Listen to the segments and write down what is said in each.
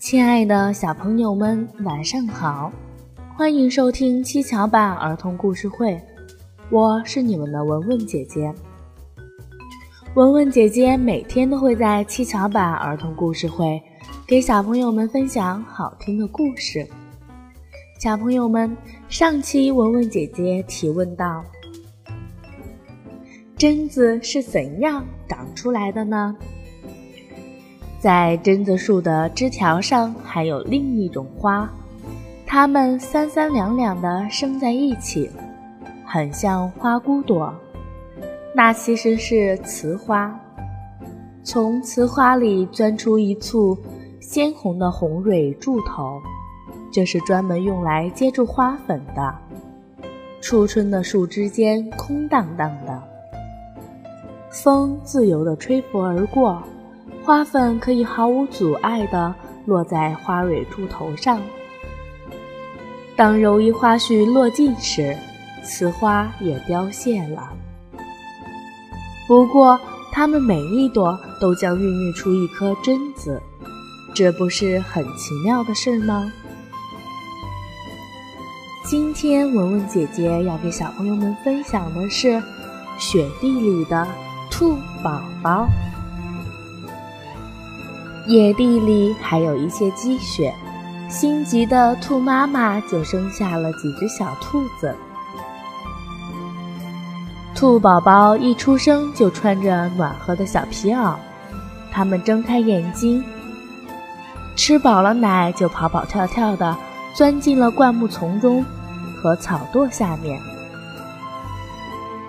亲爱的小朋友们，晚上好！欢迎收听七巧板儿童故事会，我是你们的文文姐姐。文文姐姐每天都会在七巧板儿童故事会给小朋友们分享好听的故事。小朋友们，上期文文姐姐提问到：榛子是怎样长出来的呢？在榛子树的枝条上还有另一种花，它们三三两两地生在一起，很像花骨朵。那其实是雌花，从雌花里钻出一簇鲜红的红蕊柱头，这是专门用来接住花粉的。初春的树枝间空荡荡的，风自由地吹拂而过。花粉可以毫无阻碍地落在花蕊柱头上。当柔意花絮落尽时，雌花也凋谢了。不过，它们每一朵都将孕育出一颗榛子，这不是很奇妙的事吗？今天，文文姐姐要给小朋友们分享的是雪地里的兔宝宝。野地里还有一些积雪，心急的兔妈妈就生下了几只小兔子。兔宝宝一出生就穿着暖和的小皮袄，它们睁开眼睛，吃饱了奶就跑跑跳跳的钻进了灌木丛中和草垛下面。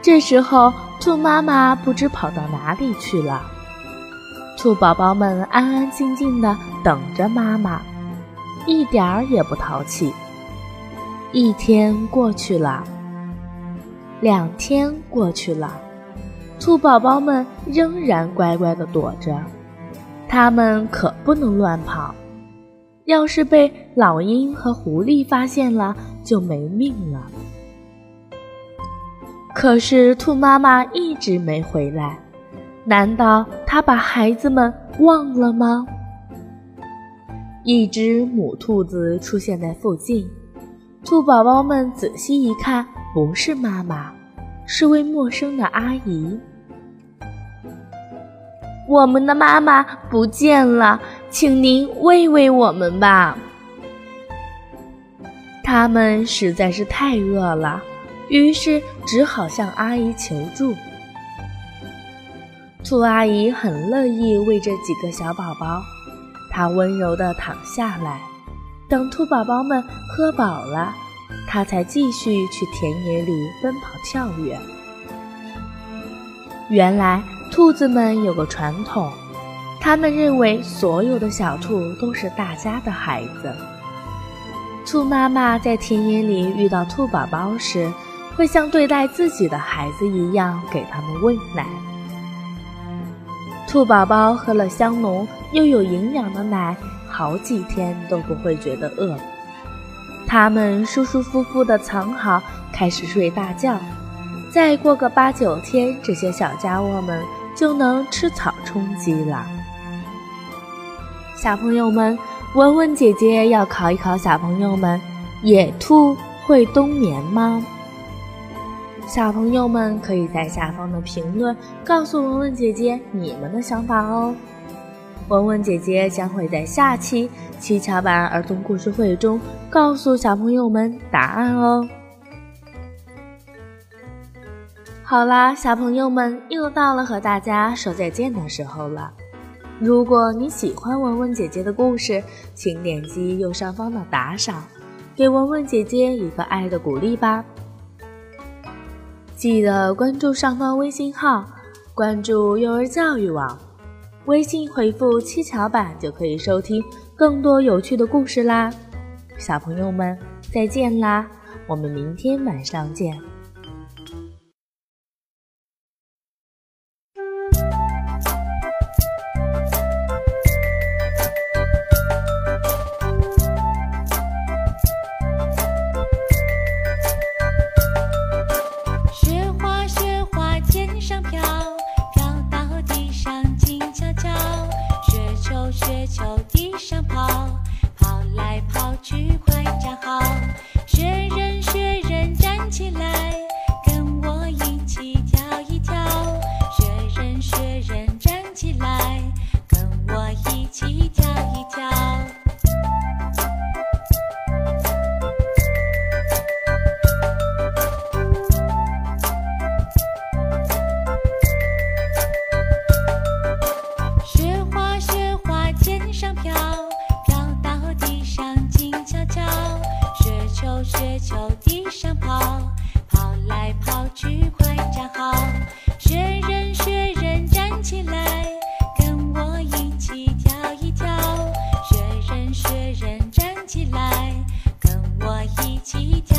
这时候，兔妈妈不知跑到哪里去了。兔宝宝们安安静静的等着妈妈，一点儿也不淘气。一天过去了，两天过去了，兔宝宝们仍然乖乖的躲着。它们可不能乱跑，要是被老鹰和狐狸发现了，就没命了。可是兔妈妈一直没回来。难道他把孩子们忘了吗？一只母兔子出现在附近，兔宝宝们仔细一看，不是妈妈，是位陌生的阿姨。我们的妈妈不见了，请您喂喂我们吧。他们实在是太饿了，于是只好向阿姨求助。兔阿姨很乐意喂这几个小宝宝，她温柔地躺下来，等兔宝宝们喝饱了，她才继续去田野里奔跑跳跃。原来，兔子们有个传统，他们认为所有的小兔都是大家的孩子。兔妈妈在田野里遇到兔宝宝时，会像对待自己的孩子一样给他们喂奶。兔宝宝喝了香浓又有营养的奶，好几天都不会觉得饿。它们舒舒服服的藏好，开始睡大觉。再过个八九天，这些小家伙们就能吃草充饥了。小朋友们，文文姐姐要考一考小朋友们：野兔会冬眠吗？小朋友们可以在下方的评论告诉文文姐姐你们的想法哦。文文姐姐将会在下期七巧板儿童故事会中告诉小朋友们答案哦。好啦，小朋友们又到了和大家说再见的时候了。如果你喜欢文文姐姐的故事，请点击右上方的打赏，给文文姐姐一个爱的鼓励吧。记得关注上方微信号，关注幼儿教育网，微信回复“七巧板”就可以收听更多有趣的故事啦。小朋友们，再见啦！我们明天晚上见。地上跑跑来跑去快站好。雪人雪人站起来跟我一起跳一跳。雪人雪人站起来球雪球地上跑跑来跑去快站好。雪人雪人站起来跟我一起跳一跳。雪人雪人站起来跟我一起跳